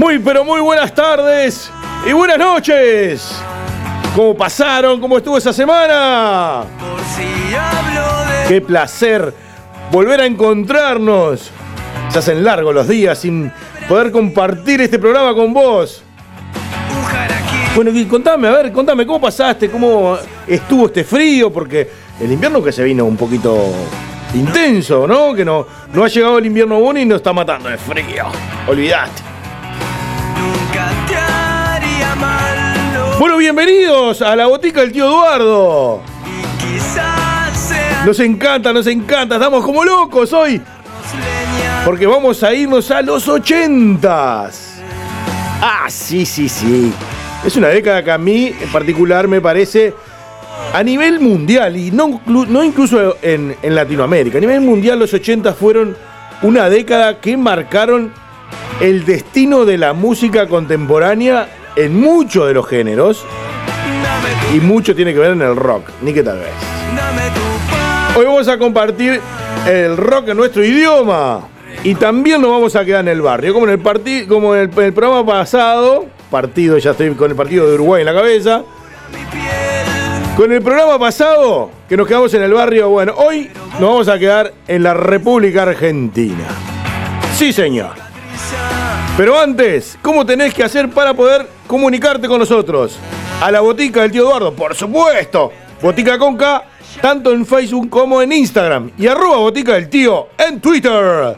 Muy, pero muy buenas tardes y buenas noches. ¿Cómo pasaron? ¿Cómo estuvo esa semana? Qué placer volver a encontrarnos. Se hacen largos los días sin poder compartir este programa con vos. Bueno, contame, a ver, contame, ¿cómo pasaste? ¿Cómo estuvo este frío? Porque el invierno que se vino un poquito intenso, ¿no? Que no, no ha llegado el invierno aún y nos está matando de frío. Olvidaste. Bueno, bienvenidos a la botica del tío Eduardo. Nos encanta, nos encanta, estamos como locos hoy. Porque vamos a irnos a los ochentas. Ah, sí, sí, sí. Es una década que a mí en particular me parece a nivel mundial y no, no incluso en, en Latinoamérica. A nivel mundial los ochentas fueron una década que marcaron el destino de la música contemporánea en muchos de los géneros. Y mucho tiene que ver en el rock, ni que tal vez. Hoy vamos a compartir el rock en nuestro idioma. Y también nos vamos a quedar en el barrio, como en el, como en el programa pasado. Partido, ya estoy con el partido de Uruguay en la cabeza. Con el programa pasado, que nos quedamos en el barrio, bueno, hoy nos vamos a quedar en la República Argentina. Sí, señor. Pero antes, ¿cómo tenés que hacer para poder comunicarte con nosotros? A la botica del tío Eduardo, por supuesto. Botica con K, tanto en Facebook como en Instagram. Y arroba botica del tío en Twitter.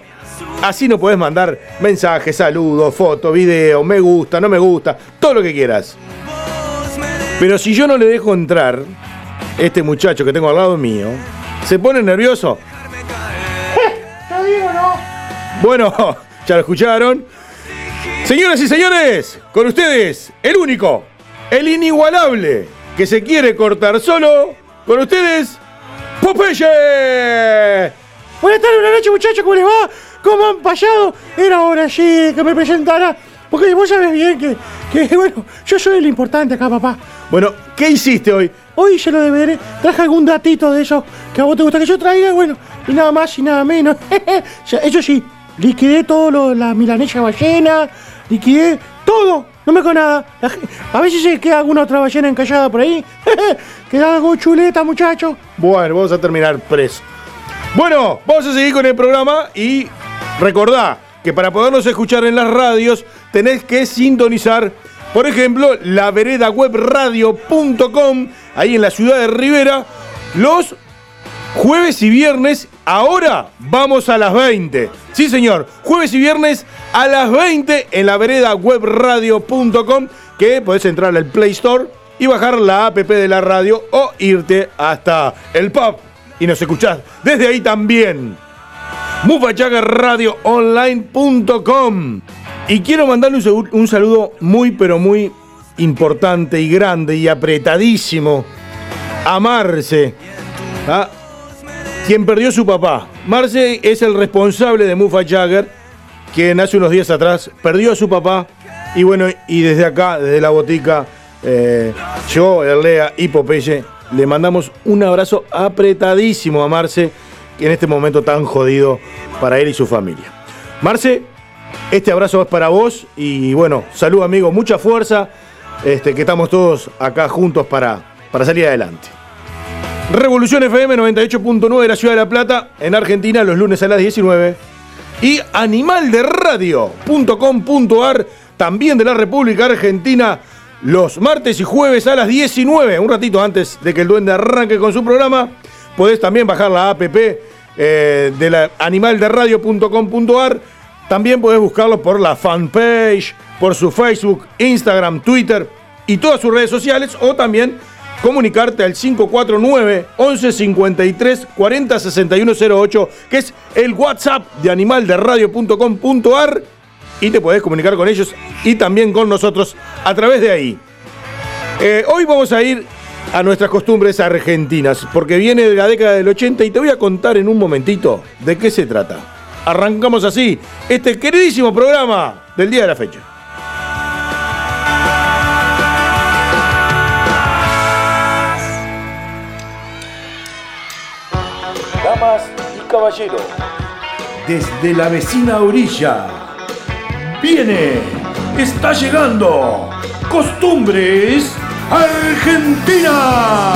Así nos podés mandar mensajes, saludos, fotos, videos, me gusta, no me gusta, todo lo que quieras. Pero si yo no le dejo entrar, este muchacho que tengo al lado mío, se pone nervioso. Te digo, no. Bueno, ya lo escucharon. Señoras y señores, con ustedes, el único, el inigualable, que se quiere cortar solo, con ustedes, Popeye. Buenas tardes, buenas noches, muchachos, ¿cómo les va? ¿Cómo han pasado? Era hora sí que me presentara. Porque vos sabés bien que, que, bueno, yo soy el importante acá, papá. Bueno, ¿qué hiciste hoy? Hoy se lo deberé. Traje algún datito de eso que a vos te gusta que yo traiga, bueno, y nada más y nada menos. Eso sí, liquidé todo lo, la milanesa ballena, liquidé todo, no me con nada. A si se queda alguna otra ballena encallada por ahí. Queda algo chuleta, muchachos. Bueno, vamos a terminar preso. Bueno, vamos a seguir con el programa y recordá que para podernos escuchar en las radios tenés que sintonizar, por ejemplo, la veredawebradio.com, ahí en la ciudad de Rivera, los jueves y viernes. Ahora vamos a las 20. Sí, señor, jueves y viernes a las 20 en la veredawebradio.com, que podés entrar al Play Store y bajar la app de la radio o irte hasta el pub y nos escuchás desde ahí también. Mufachagarradioonline.com Y quiero mandarle un saludo muy pero muy importante y grande y apretadísimo a Marce, ¿ah? Quien perdió su papá. Marce es el responsable de Mufa Jagger, quien hace unos días atrás perdió a su papá. Y bueno, y desde acá, desde la botica, eh, yo, Erlea y Popeye, le mandamos un abrazo apretadísimo a Marce, que en este momento tan jodido para él y su familia. Marce, este abrazo es para vos y bueno, salud amigo, mucha fuerza, este, que estamos todos acá juntos para, para salir adelante. Revolución FM 98.9 de la Ciudad de La Plata, en Argentina, los lunes a las 19. Y animalderadio.com.ar, también de la República Argentina, los martes y jueves a las 19, un ratito antes de que el duende arranque con su programa. Podés también bajar la app eh, de la animalderadio.com.ar. También podés buscarlo por la fanpage, por su Facebook, Instagram, Twitter y todas sus redes sociales o también comunicarte al 549 11 53 40 61 08, que es el WhatsApp de animalderadio.com.ar y te podés comunicar con ellos y también con nosotros a través de ahí. Eh, hoy vamos a ir a nuestras costumbres argentinas, porque viene de la década del 80 y te voy a contar en un momentito de qué se trata. Arrancamos así este queridísimo programa del día de la fecha. Desde la vecina orilla, viene, está llegando, costumbres Argentina.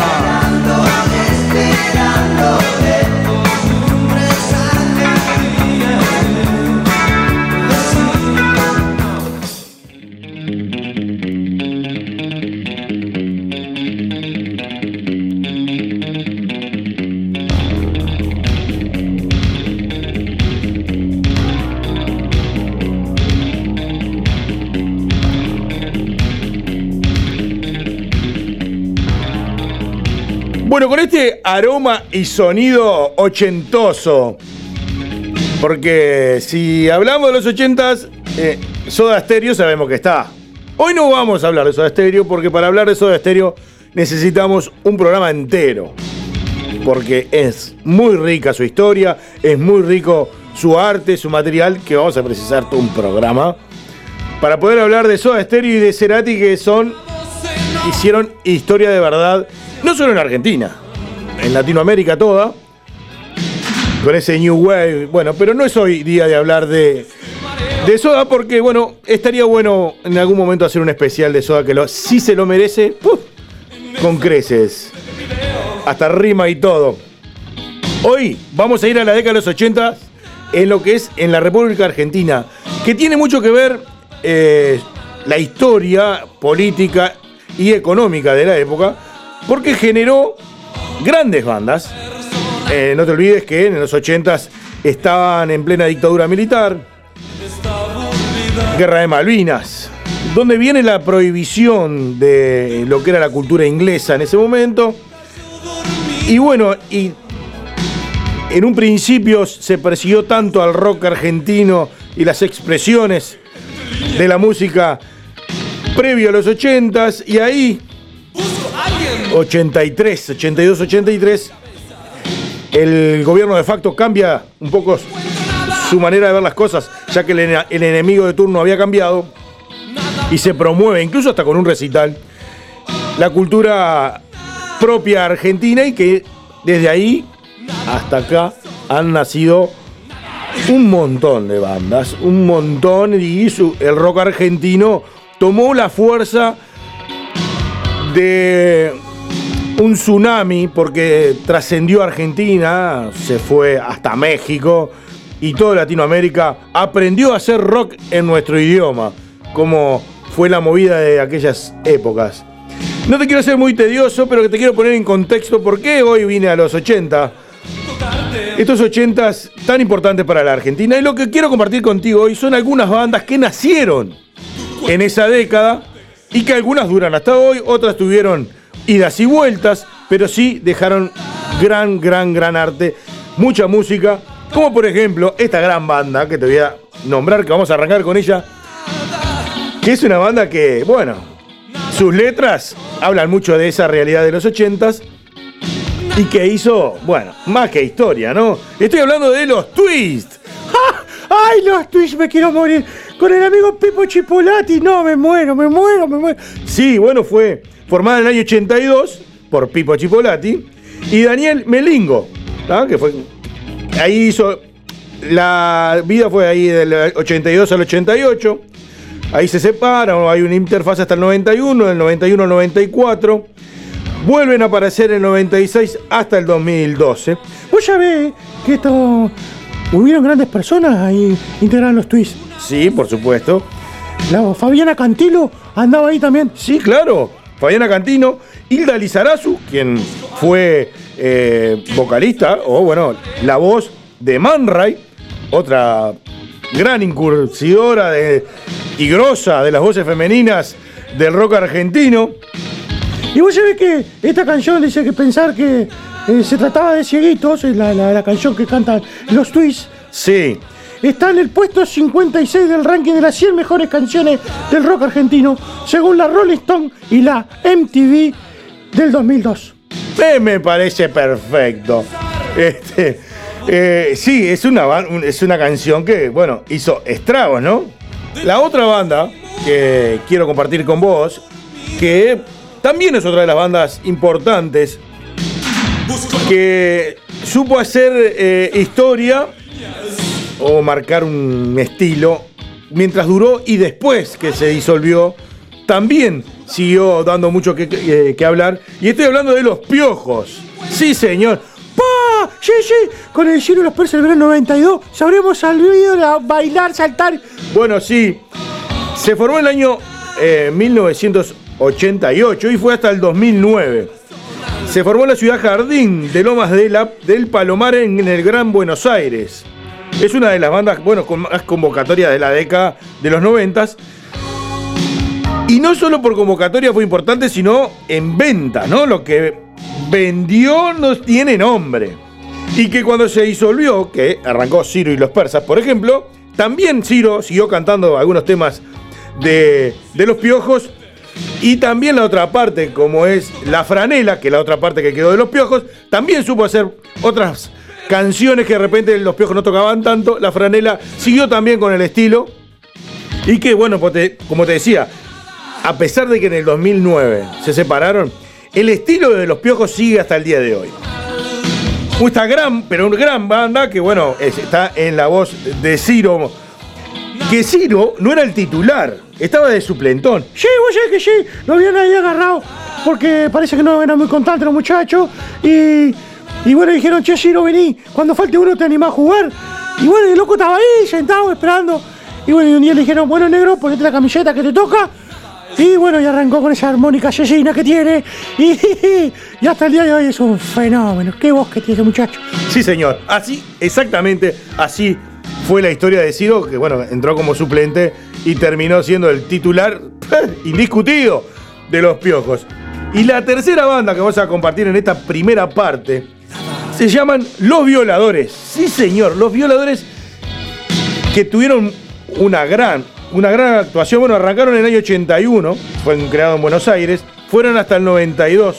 Bueno, con este aroma y sonido ochentoso, porque si hablamos de los ochentas, eh, Soda Stereo sabemos que está. Hoy no vamos a hablar de Soda Stereo, porque para hablar de Soda Stereo necesitamos un programa entero. Porque es muy rica su historia, es muy rico su arte, su material, que vamos a precisar todo un programa para poder hablar de Soda Stereo y de Cerati, que son hicieron historia de verdad no solo en Argentina, en Latinoamérica toda, con ese New Wave. Bueno, pero no es hoy día de hablar de, Soda porque, bueno, estaría bueno en algún momento hacer un especial de Soda que lo, sí se lo merece, con creces. Hasta rima y todo. Hoy vamos a ir a la década de los 80 en lo que es en la República Argentina, que tiene mucho que ver eh, la historia política y económica de la época porque generó grandes bandas. Eh, no te olvides que en los 80s estaban en plena dictadura militar, guerra de Malvinas, donde viene la prohibición de lo que era la cultura inglesa en ese momento. Y bueno, y en un principio se persiguió tanto al rock argentino y las expresiones de la música previo a los 80s, y ahí 83, 82, 83, el gobierno de facto cambia un poco su manera de ver las cosas, ya que el, enemigo de turno había cambiado y se promueve, incluso hasta con un recital, la cultura propia argentina y que desde ahí hasta acá han nacido un montón de bandas, un montón y el rock argentino tomó la fuerza de un tsunami porque trascendió Argentina, se fue hasta México y toda Latinoamérica aprendió a hacer rock en nuestro idioma, como fue la movida de aquellas épocas. No te quiero ser muy tedioso, pero te quiero poner en contexto por qué hoy vine a los 80. Estos 80 tan importantes para la Argentina. Y lo que quiero compartir contigo hoy son algunas bandas que nacieron en esa década y que algunas duran hasta hoy, otras tuvieron idas y vueltas, pero sí dejaron gran, gran, gran arte, mucha música, como por ejemplo esta gran banda que te voy a nombrar, que vamos a arrancar con ella, que es una banda que, bueno, sus letras hablan mucho de esa realidad de los ochentas y que hizo, bueno, más que historia, ¿no? Estoy hablando de los Twists. ¡Ay, los Twists! Me quiero morir. Con el amigo Pipo Chipolati. No, me muero, me muero, me muero. Sí, bueno, fue formada en el año 82 por Pipo Chipolati y Daniel Melingo, que fue ahí hizo la vida fue ahí del 82 al 88. Ahí se separan, hay una interfaz hasta el 91, del 91 al 94. vuelven a aparecer en el 96 hasta el 2012. Vos sabés que esto. Hubieron grandes personas ahí integradas en los twists. Sí, por supuesto. La Fabiana Cantilo andaba ahí también. Sí, claro. Fabiana Cantino, Hilda Lizarazu, quien fue eh, vocalista, o bueno, la voz de Man Ray, otra gran incursidora y grosa de las voces femeninas del rock argentino. Y vos sabés que esta canción dice que pensar que eh, se trataba de cieguitos, la, la- la canción que cantan los twists, Sí, está en el puesto 56 del ranking de las 100 mejores canciones del rock argentino, según la Rolling Stone y la MTV del 2002. Eh, me parece perfecto. Este, eh, sí, es una, es una canción que, bueno, hizo estragos, ¿no? La otra banda que quiero compartir con vos, que también es otra de las bandas importantes, que supo hacer eh, historia o marcar un estilo mientras duró y después que se disolvió, también siguió dando mucho que, que hablar. Y estoy hablando de los piojos. Sí, señor. ¡Pa! Sí, sí, con el Giro de los Persas del verano 92 sabremos sabido a bailar, saltar. Bueno, sí. Se formó en el año eh, 1988 y fue hasta el 2009. Se formó en la ciudad Jardín de Lomas de del Palomar en el Gran Buenos Aires. Es una de las bandas, bueno, más convocatoria de la década de los 90. Y no solo por convocatoria fue importante, sino en venta, ¿no? Lo que vendió no tiene nombre. Y que cuando se disolvió, que arrancó Ciro y los persas, por ejemplo, también Ciro siguió cantando algunos temas de, de los piojos. Y también la otra parte, como es La Franela, que es la otra parte que quedó de los piojos, también supo hacer otras canciones que de repente los piojos no tocaban tanto. La Franela siguió también con el estilo. Y que, bueno, pues como te decía, a pesar de que en el 2009 se separaron, el estilo de los piojos sigue hasta el día de hoy. Esta gran, pero una gran banda que, bueno, es- está en la voz de Ciro. Que Ciro no era el titular, estaba de suplentón. Sí, sabés que sí, lo habían ahí agarrado porque parece que no eran muy constantes los muchachos. Y, y bueno, dijeron, che, Ciro, vení, cuando falte uno te animás a jugar. Y bueno, el loco estaba ahí, sentado, esperando. Y bueno, y un día le dijeron, bueno, negro, ponete la camiseta que te toca. Y bueno, y arrancó con esa armónica asesina que tiene. Y, y hasta el día de hoy es un fenómeno. Qué voz que tiene ese muchacho. Sí, señor. Así, exactamente así fue la historia de Ciro, que bueno, entró como suplente y terminó siendo el titular indiscutido de los piojos. Y la tercera banda que vamos a compartir en esta primera parte se llaman Los Violadores. Sí, señor, Los Violadores que tuvieron una gran, una gran actuación. Bueno, arrancaron en el año 81, fueron creados en Buenos Aires, fueron hasta el 92.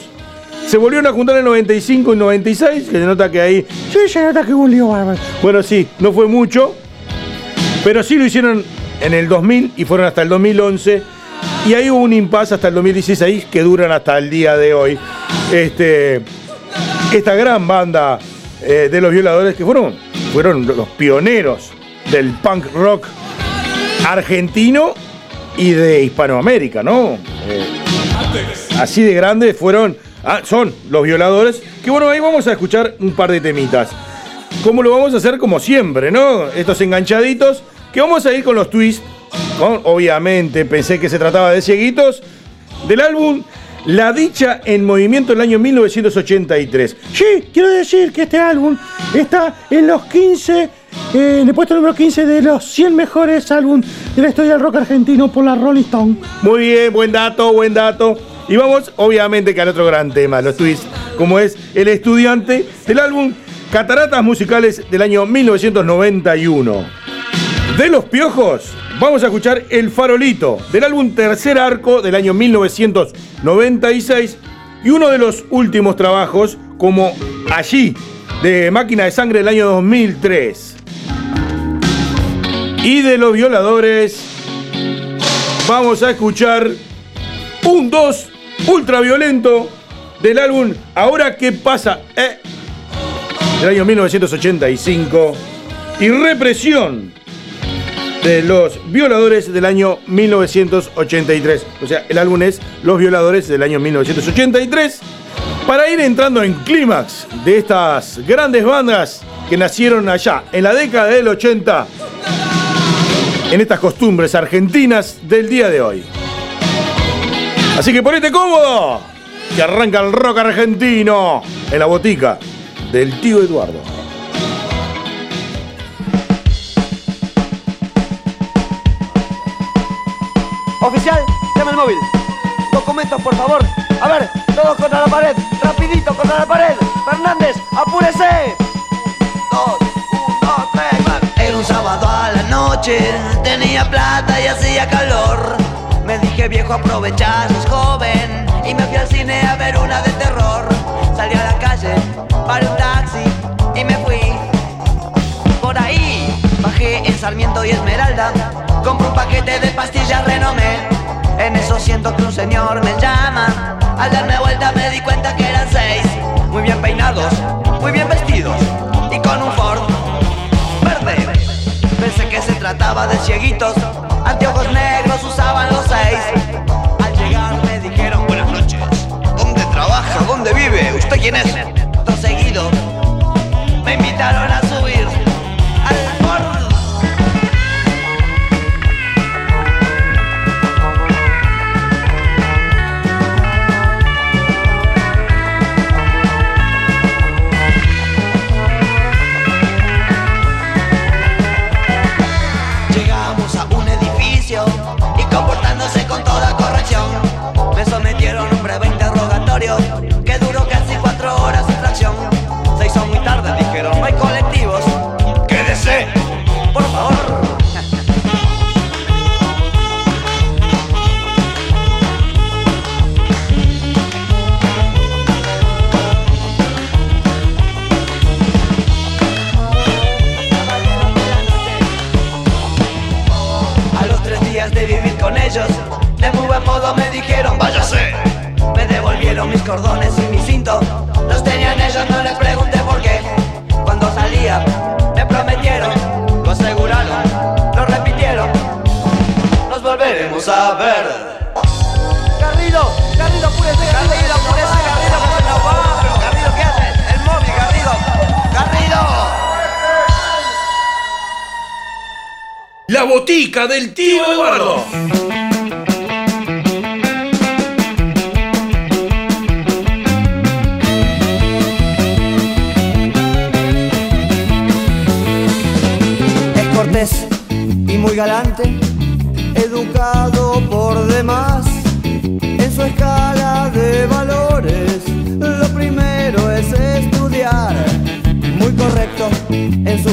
Se volvieron a juntar en el 95 y 96, que se nota que ahí Sí, se nota que hubo un lío bárbaro. bueno, sí, no fue mucho, pero sí lo hicieron en el 2000 y fueron hasta el 2011. Y ahí hubo un impasse hasta el 2016 que duran hasta el día de hoy. Este, esta gran banda eh, de los violadores que fueron, fueron los pioneros del punk rock argentino y de Hispanoamérica, ¿no? Eh, así de grandes fueron, ah, son los violadores, que bueno, ahí vamos a escuchar un par de temitas. Como lo vamos a hacer como siempre, ¿no? Estos enganchaditos, que vamos a ir con los twists. Obviamente, pensé que se trataba de cieguitos, del álbum La Dicha en Movimiento del año 1983. Sí, quiero decir que este álbum está en los 15, eh, en el puesto número 15 de los 100 mejores álbumes de la historia del rock argentino por la Rolling Stone. Muy bien, buen dato, buen dato. Y vamos, obviamente, que al otro gran tema, los twists, como es El Estudiante, del álbum Cataratas Musicales del año 1991. De los Piojos, vamos a escuchar El Farolito, del álbum Tercer Arco del año 1996, y uno de los últimos trabajos, como Allí, de Máquina de Sangre del año 2003. Y de los Violadores, vamos a escuchar un 2 ultraviolento del álbum Ahora qué pasa, eh, del año 1985 y Represión de Los Violadores del año 1983. O sea, el álbum es Los Violadores del año 1983. Para ir entrando en clímax de estas grandes bandas que nacieron allá en la década del 80, en estas costumbres argentinas del día de hoy. Así que ponete cómodo, que arranca el rock argentino en la botica del tío Eduardo. Oficial, llama el móvil. Documentos, por favor. A ver, todos contra la pared. Rapidito contra la pared. Fernández, apúrese. Dos, uno, tres, cuatro. Era un sábado a la noche, tenía plata y hacía calor. Me dije viejo aprovechar, sos joven y me fui al cine a ver una de terror. Salí a la calle, paré un taxi y me fui. Por ahí bajé en Sarmiento y Esmeralda, de pastillas renomé. En eso siento que un señor me llama.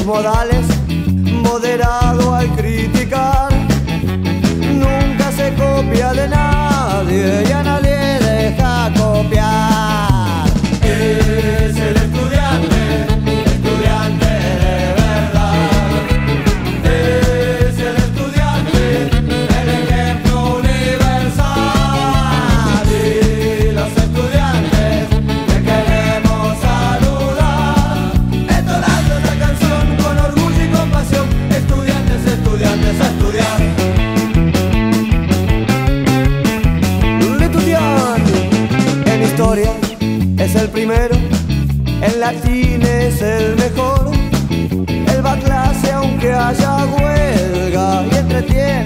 Modales, moderado al criticar. Nunca se copia de nadie y a nadie deja copiar. Yeah.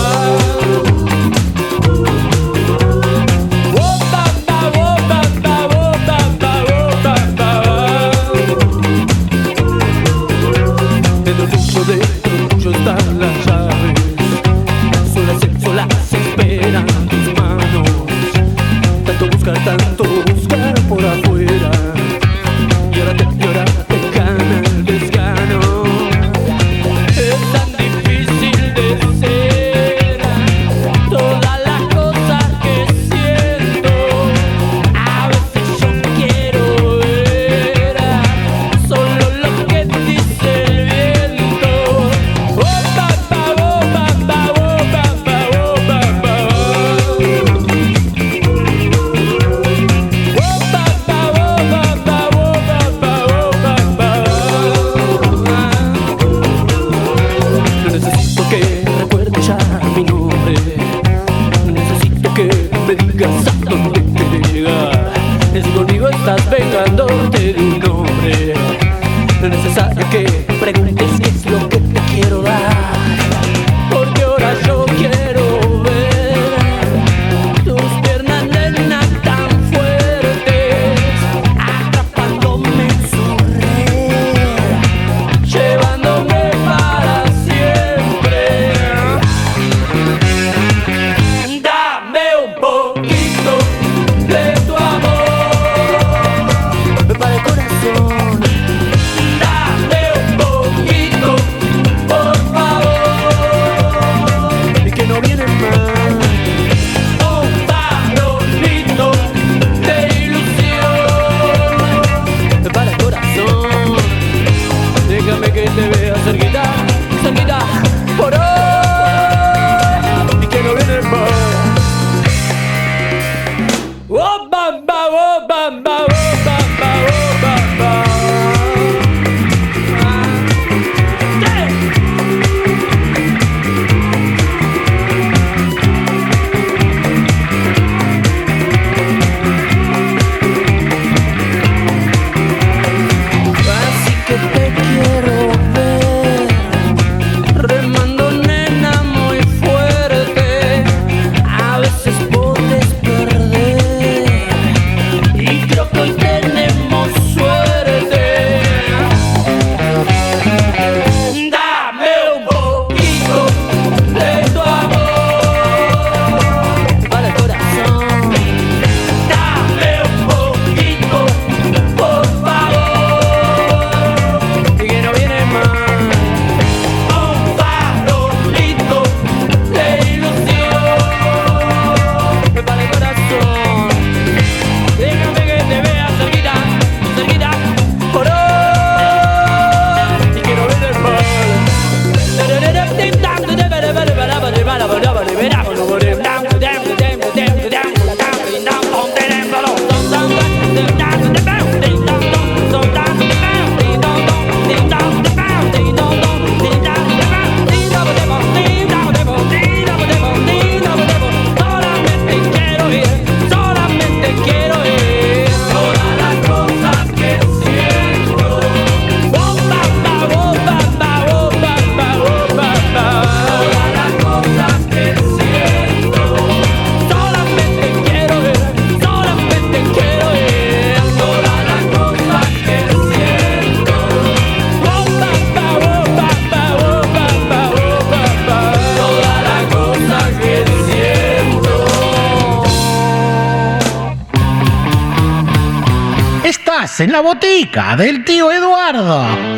del tío Eduardo.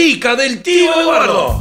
La botica del tío Eduardo.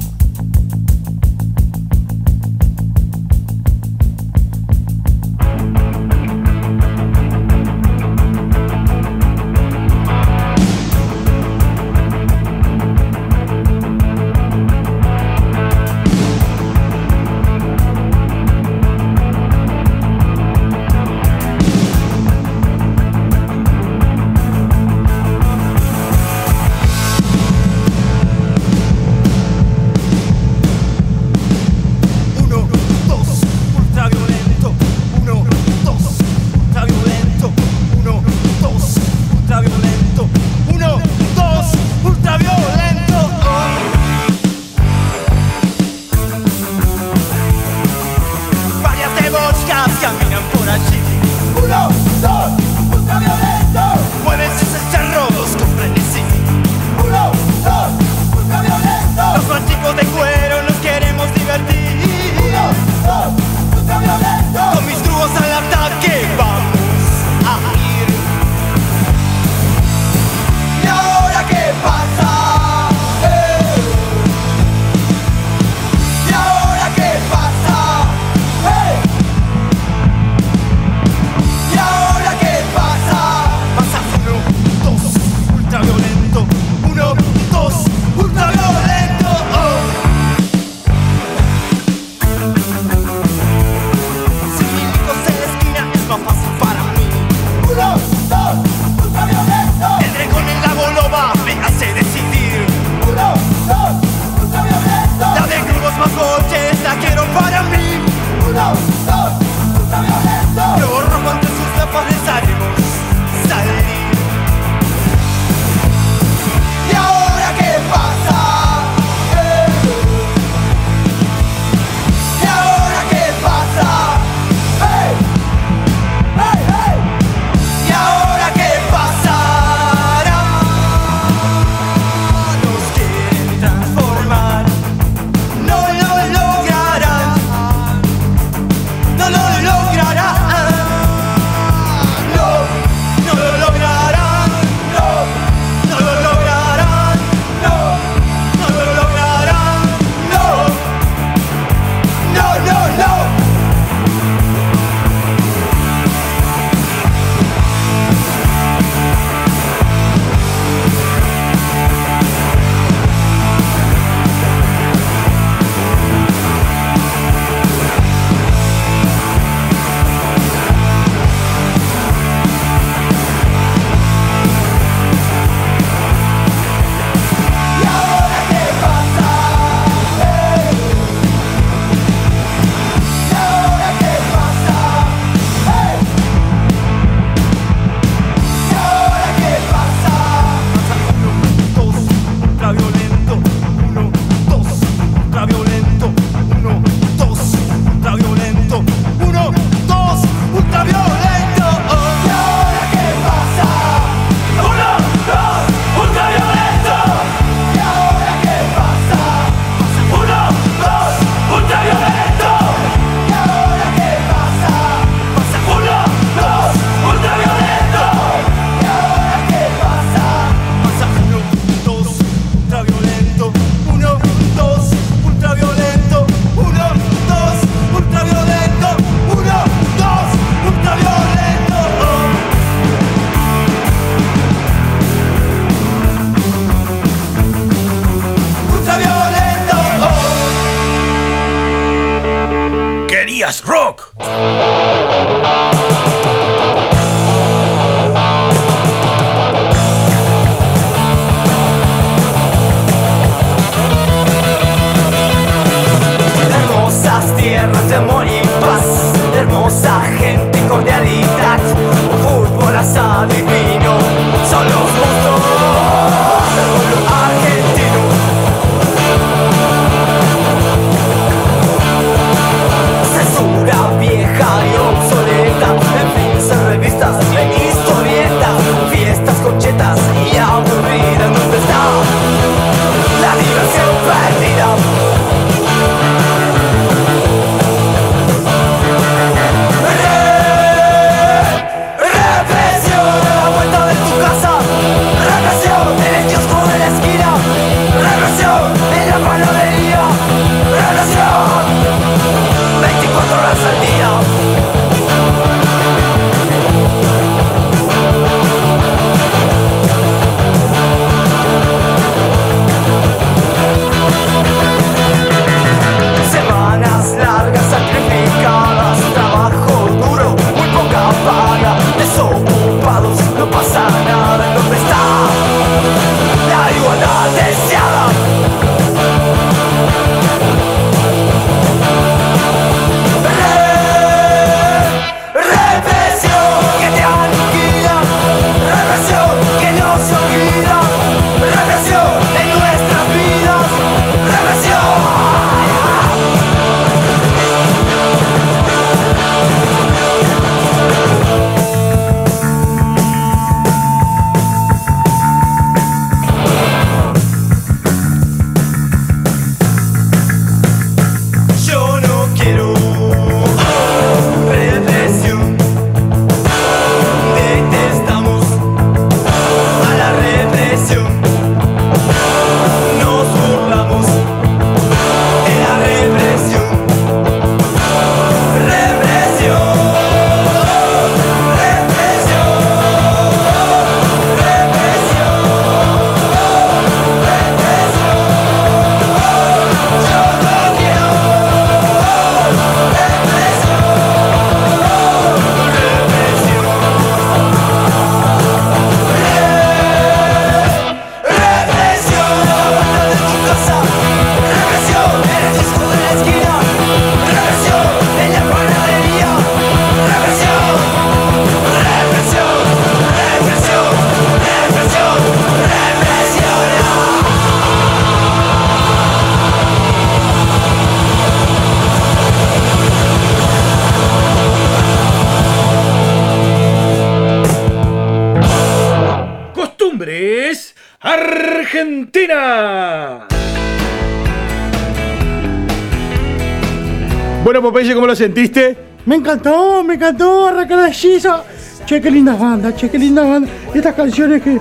Bueno, Popeye, ¿cómo lo sentiste? Me encantó, me encantó, arrancar hechizo. Che, qué lindas bandas, che, qué lindas bandas. Estas canciones que.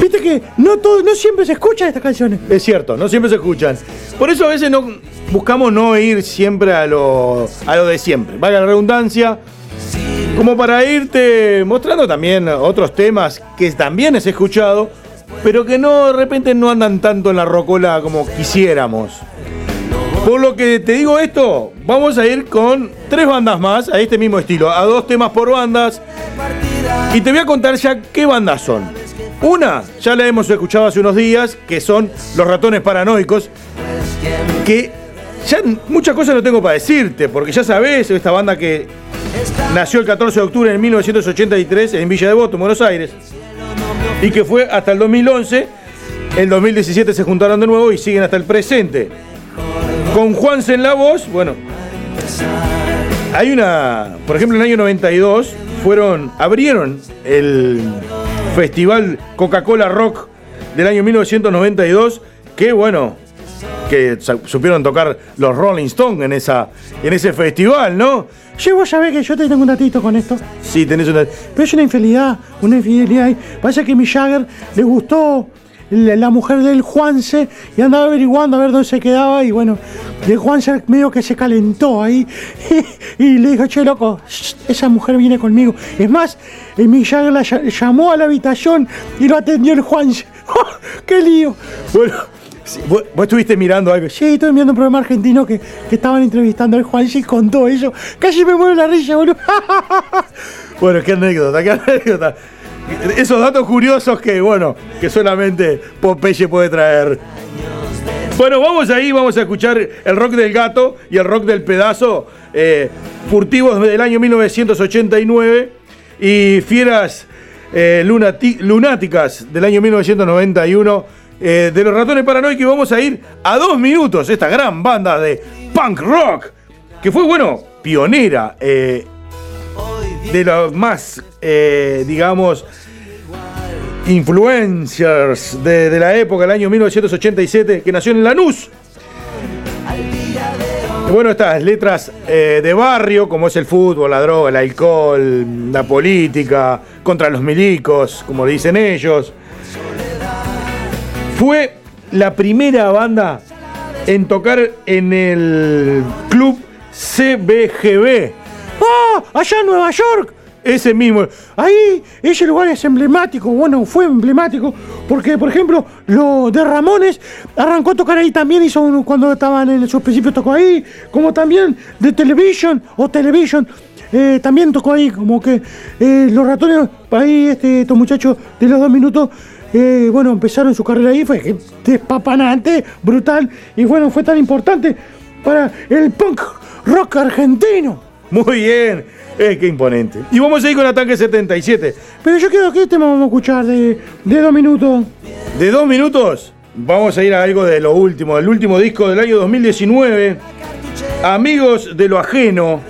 Viste que no todo, no siempre se escuchan estas canciones. Es cierto, no siempre se escuchan. Por eso a veces no buscamos no ir siempre a lo, a lo de siempre. Valga la redundancia. Como para irte mostrando también otros temas que también has escuchado, pero que no de repente no andan tanto en la rocola como quisiéramos. Por lo que te digo esto, vamos a ir con tres bandas más a este mismo estilo, a dos temas por bandas. Y te voy a contar ya qué bandas son. Una, ya la hemos escuchado hace unos días, que son Los Ratones Paranoicos, que ya muchas cosas no tengo para decirte, porque ya sabes, esta banda que nació el 14 de octubre de 1983 en Villa Devoto, Buenos Aires, y que fue hasta el 2011. En 2017 se juntaron de nuevo y siguen hasta el presente. Con Juanse en la voz, bueno, hay una, por ejemplo, en el año 92 fueron, abrieron el festival Coca-Cola Rock del año 1992, que bueno, que supieron tocar los Rolling Stones en, esa, en ese festival, ¿no? Che, vos sabés que yo te tengo un datito con esto. Sí, tenés una... Pero es una infidelidad, una infidelidad. Parece que mi Jagger le gustó la, mujer del Juanse y andaba averiguando a ver dónde se quedaba y bueno, el Juanse medio que se calentó ahí y, le dijo, che, loco, esa mujer viene conmigo. Es más, el Mick Jagger la ll- llamó a la habitación y lo atendió el Juanse. ¡Qué lío! Bueno, sí, vos, vos estuviste mirando algo. Sí, estoy viendo un programa argentino que, que estaban entrevistando al Juanse y contó eso. Casi me muero la risa, boludo. Bueno, qué anécdota, qué anécdota. Esos datos curiosos que, bueno, que solamente Popeye puede traer. Bueno, vamos ahí, vamos a escuchar el rock del gato y el rock del pedazo, eh, furtivos del año 1989 y fieras eh, lunáticas del año 1991 eh, de los ratones paranoicos vamos a ir a dos minutos, esta gran banda de punk rock, que fue, bueno, pionera eh, de los más, eh, digamos, influencers de, la época, el año 1987, que nació en Lanús. Bueno, estas letras eh, de barrio, como es el fútbol, la droga, el alcohol, la política, contra los milicos, como dicen ellos. Fue la primera banda en tocar en el club CBGB. Allá en Nueva York. Ese mismo. Ahí ese lugar es emblemático, bueno, fue emblemático, porque por ejemplo, lo de Ramones arrancó a tocar ahí también, hizo cuando estaban en sus principios tocó ahí, como también de Television o Television, eh, también tocó ahí, como que eh, los ratones, ahí este, estos muchachos de los dos minutos, eh, bueno, empezaron su carrera ahí, fue despapanante, brutal, y bueno, fue tan importante para el punk rock argentino. Muy bien. Eh, qué imponente. Y vamos a ir con Ataque 77. Pero yo quiero que este vamos a escuchar de, de dos minutos. De dos minutos, vamos a ir a algo de lo último, del último disco del año 2019. Amigos de lo ajeno.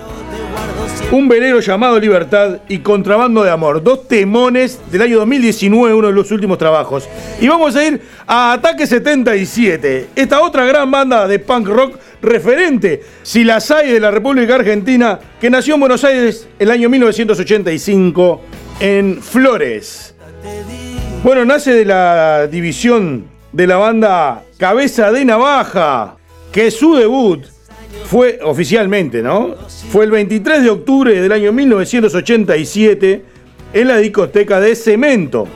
Un velero llamado Libertad y Contrabando de Amor. Dos temones del año 2019, uno de los últimos trabajos. Y vamos a ir a Ataque 77. Esta otra gran banda de punk rock referente, si las hay de la República Argentina, que nació en Buenos Aires el año 1985 en Flores. Bueno, nace de la división de la banda Cabeza de Navaja, que su debut fue oficialmente, ¿no? Fue el 23 de octubre del año 1987 en la discoteca de Cemento,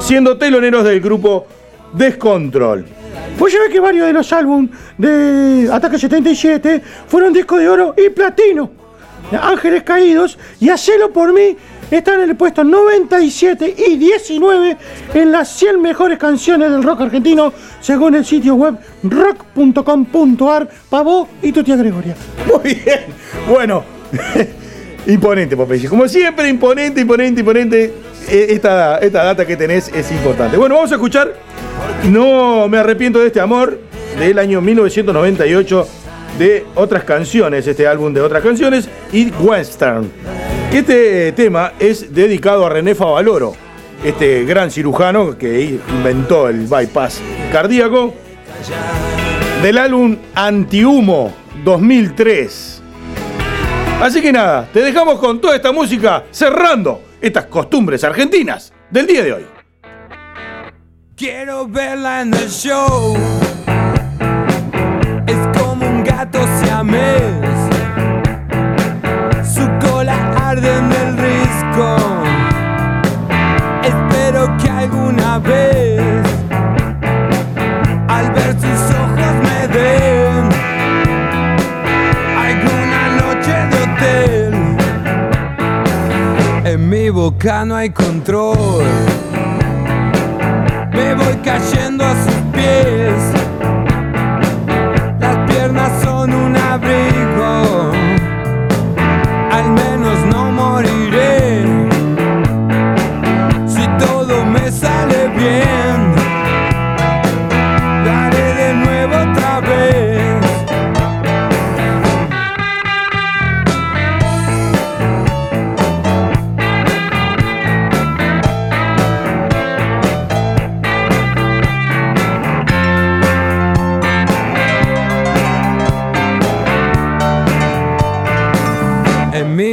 siendo teloneros del grupo Descontrol. Pues ya ves que varios de los álbumes de Ataque 77 fueron discos de oro y platino. Ángeles Caídos y Hacelo por mí están en el puesto 97 y 19 en las 100 mejores canciones del rock argentino según el sitio web rock.com.ar vos y tu tía Gregoria. Muy bien. Bueno, imponente, Popeye. Como siempre, imponente, imponente, imponente. Eh, Esta, esta data que tenés es importante. Bueno, vamos a escuchar No me arrepiento de este amor del año 1998 de otras canciones, este álbum de otras canciones y Western. Este tema es dedicado a René Favaloro, este gran cirujano que inventó el bypass cardíaco, del álbum Antihumo 2003. Así que nada, te dejamos con toda esta música cerrando estas costumbres argentinas del día de hoy. Quiero verla en el show. Es como un gato siamés. Su cola arde en el risco. Espero que alguna vez, al ver sus ojos, me den alguna noche de hotel. En mi boca no hay control cayendo a sus pies.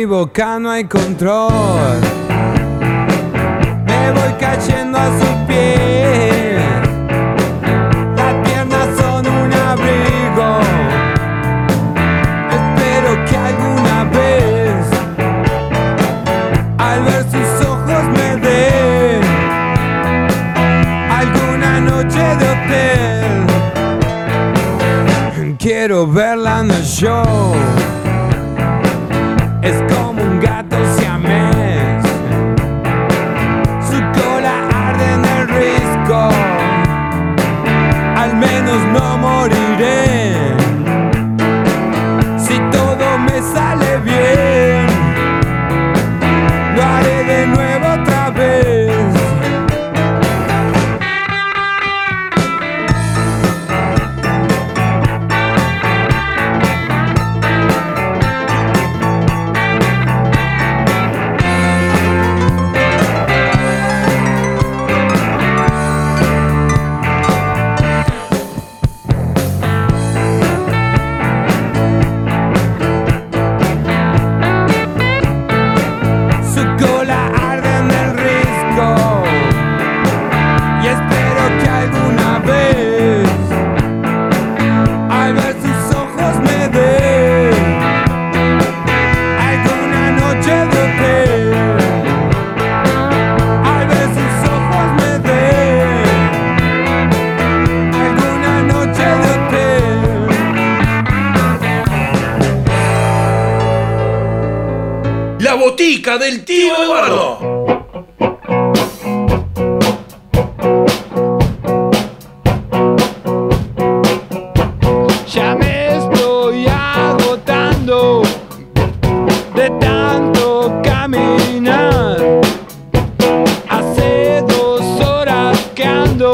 Boca no hay control. Me voy cayendo a sus pies. Las piernas son un abrigo. Espero que alguna vez, al ver sus ojos, me den alguna noche de hotel. Quiero verla en el show.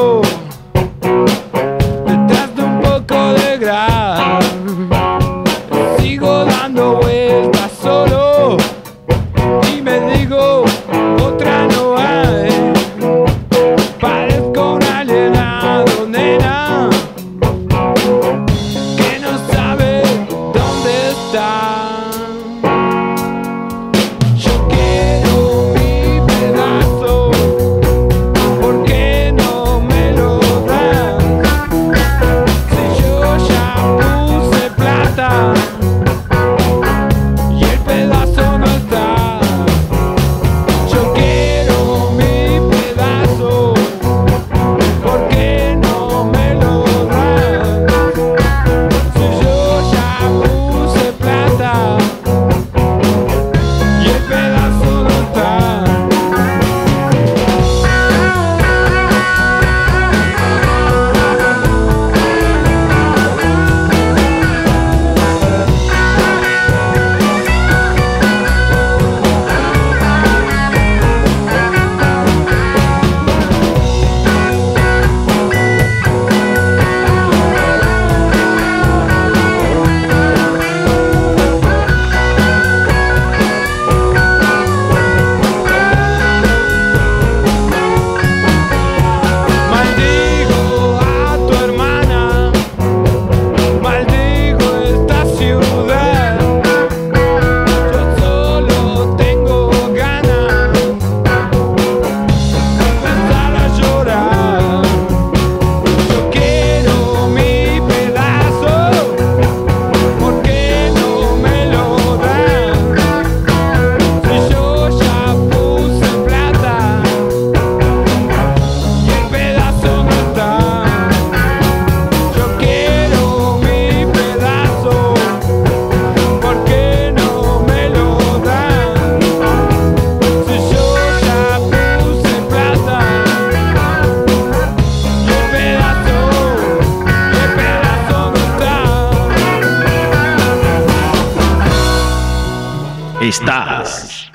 Oh!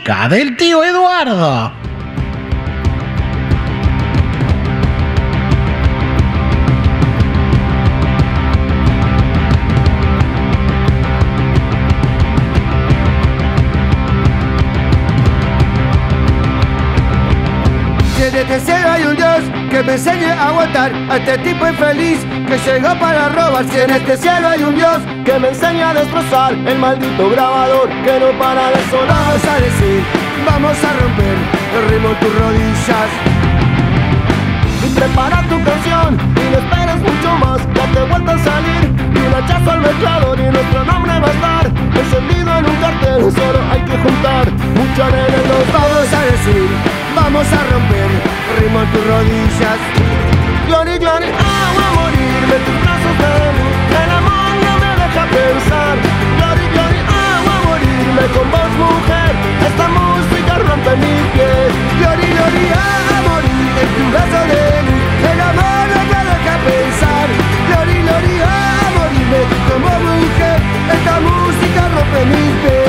Del tío Eduardo. Desde cielo hay un Dios que me enseñe a aguantar a este tipo infeliz que llegó para robar. Si en este cielo hay un Dios que me enseña a destrozar el maldito grabador que no para de sonar. Vamos a decir, vamos a romper el ritmo en tus rodillas. Y prepara tu canción y no esperes mucho más Date vuelta a salir y un hachazo al mezclador Y nuestro nombre va a estar encendido en un cartel Solo hay que juntar mucha arena Vamos a decir, vamos a romper ritmo en tus rodillas. Glory, glory, agua a morirme tus brazos de El amor no me deja pensar. Glory, glory, agua a morirme con vos mujer. Esta música rompe mi piel. Glory, glory, a morir en tu brazo de luz. El amor no me deja pensar. Glory, glory, a morirme como mujer. Esta música rompe mi piel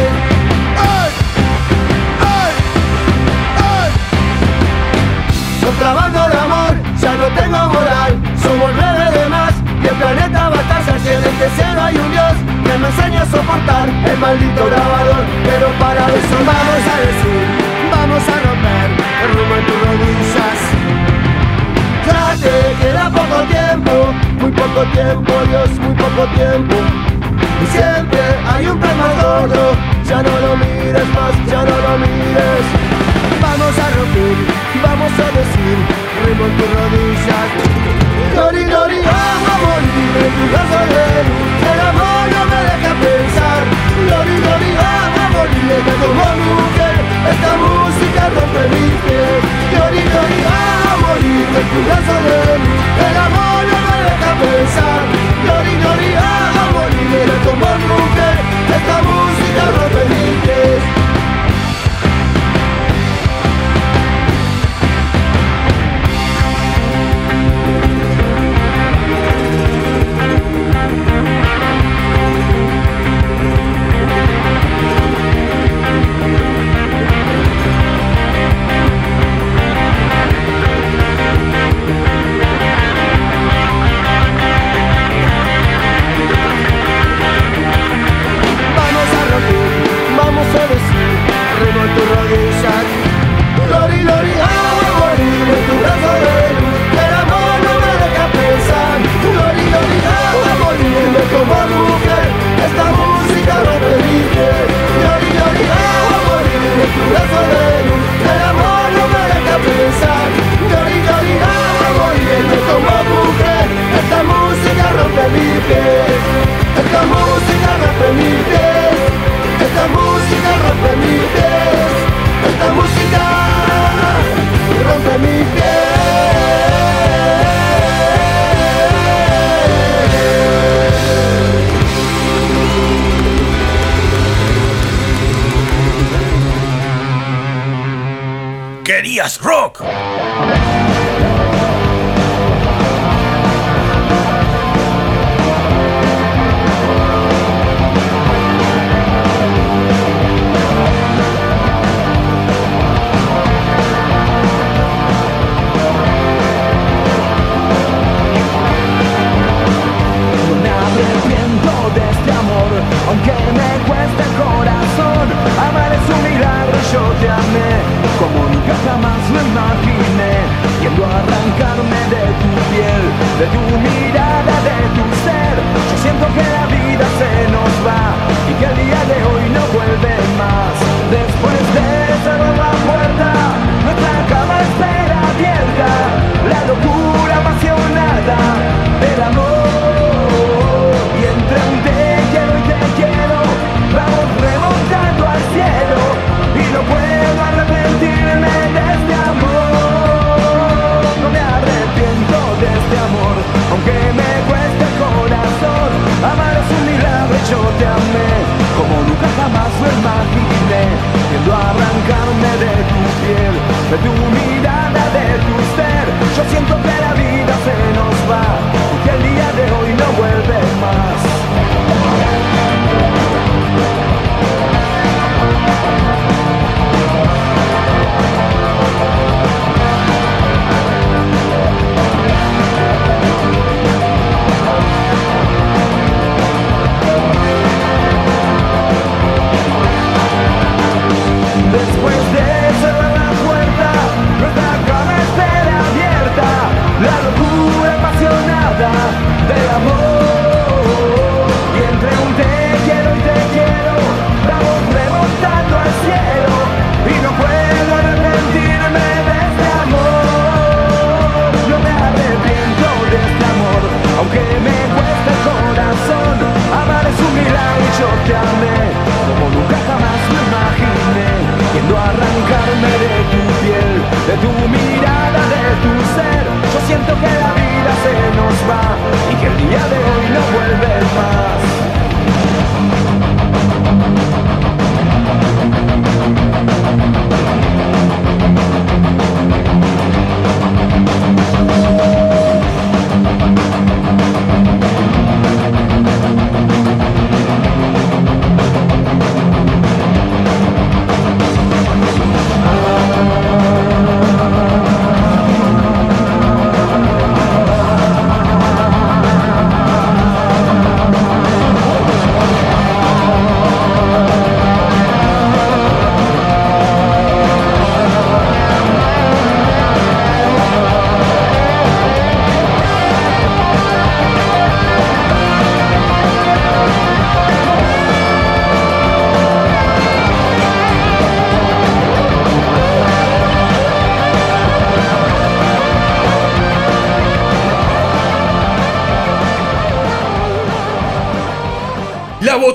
tengo moral Somos nueve de más y el planeta batalla Si en este cielo hay un Dios que me enseñe a soportar el maldito grabador. Pero para eso vamos a decir, vamos a romper el rumbo en tus rodillas. Ya te queda poco tiempo, muy poco tiempo, Dios, muy poco tiempo. Y siempre hay un tema gordo, ya no lo mires más, ya no lo mires. Vamos a romper, vamos a decir, ritmo en tus rodillas. Glory, glory, vamos a morir en tu luz. El amor no me deja pensar. Glory, glory, vamos a morir como mujer. Esta música rompe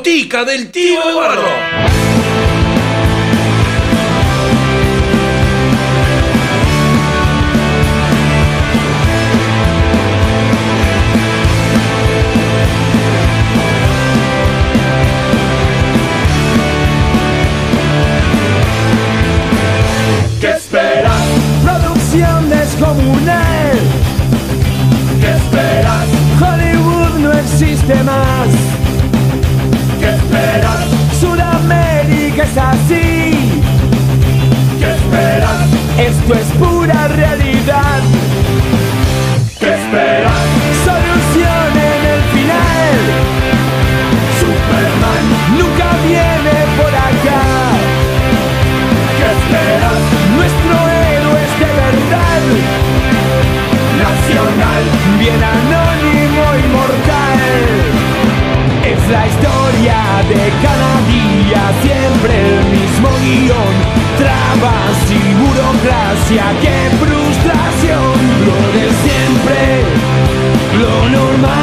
botica del tío Eduardo. Y burocracia, qué frustración. Lo de siempre, lo normal,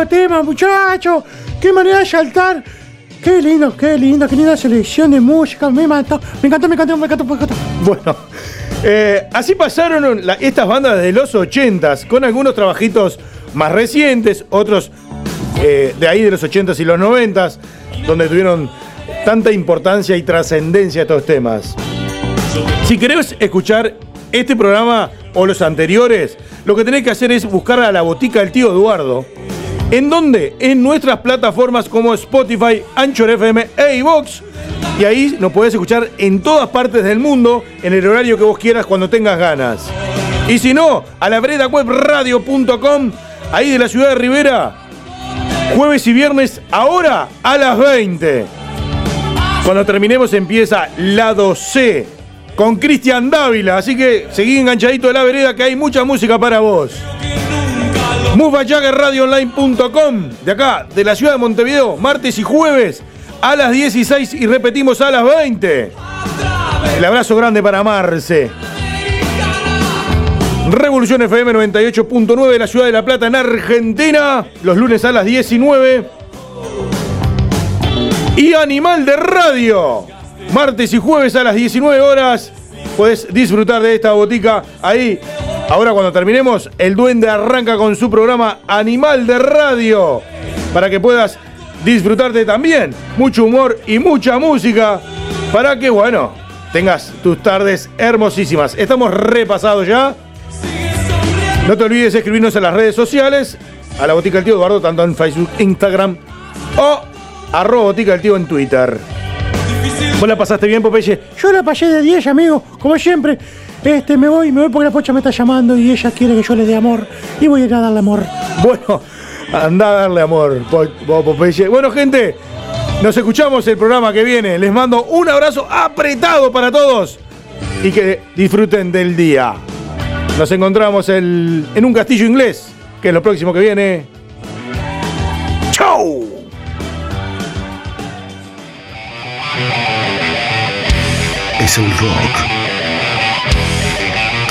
lindo tema, muchacho. Qué manera de saltar. Qué lindo, qué lindo, qué linda selección de música. Me encantó, me encantó, me encantó, me encantó, me encantó. Bueno, eh, así pasaron estas bandas de los 80s, con algunos trabajitos más recientes, otros eh, de ahí de los 80s y los 90s, donde tuvieron tanta importancia y trascendencia estos temas. Si querés escuchar este programa o los anteriores, lo que tenés que hacer es buscar a la botica del tío Eduardo ¿En dónde? En nuestras plataformas como Spotify, Anchor FM e iVoox. Y ahí nos podés escuchar en todas partes del mundo, en el horario que vos quieras, cuando tengas ganas. Y si no, a la veredawebradio.com, ahí de la ciudad de Rivera, jueves y viernes, ahora a las 20. Cuando terminemos empieza Lado C con Cristian Dávila. Así que seguí enganchadito de la vereda que hay mucha música para vos. MoveAYaggerRadioOnline.com de acá, de la ciudad de Montevideo, martes y jueves a las 16 y repetimos a las 20. El abrazo grande para Marce. Revolución FM 98.9 de la ciudad de La Plata en Argentina, los lunes a las 19. Y Animal de Radio, martes y jueves a las 19 horas. Puedes disfrutar de esta botica ahí. Ahora cuando terminemos, el duende arranca con su programa Animal de Radio. Para que puedas disfrutarte también. Mucho humor y mucha música. Para que, bueno, tengas tus tardes hermosísimas. Estamos repasados ya. No te olvides de escribirnos en las redes sociales. A la Botica del Tío Eduardo, tanto en Facebook, Instagram o arroba Botica del Tío en Twitter. ¿Vos la pasaste bien, Popeye? Yo la pasé de 10, amigo, como siempre. Este, me voy, me voy porque la pocha me está llamando y ella quiere que yo le dé amor. Y voy a ir a darle amor. Bueno, anda a darle amor. Bueno, gente, nos escuchamos el programa que viene. Les mando un abrazo apretado para todos y que disfruten del día. Nos encontramos el- en un castillo inglés, que es lo próximo que viene. ¡Chau! Es el rock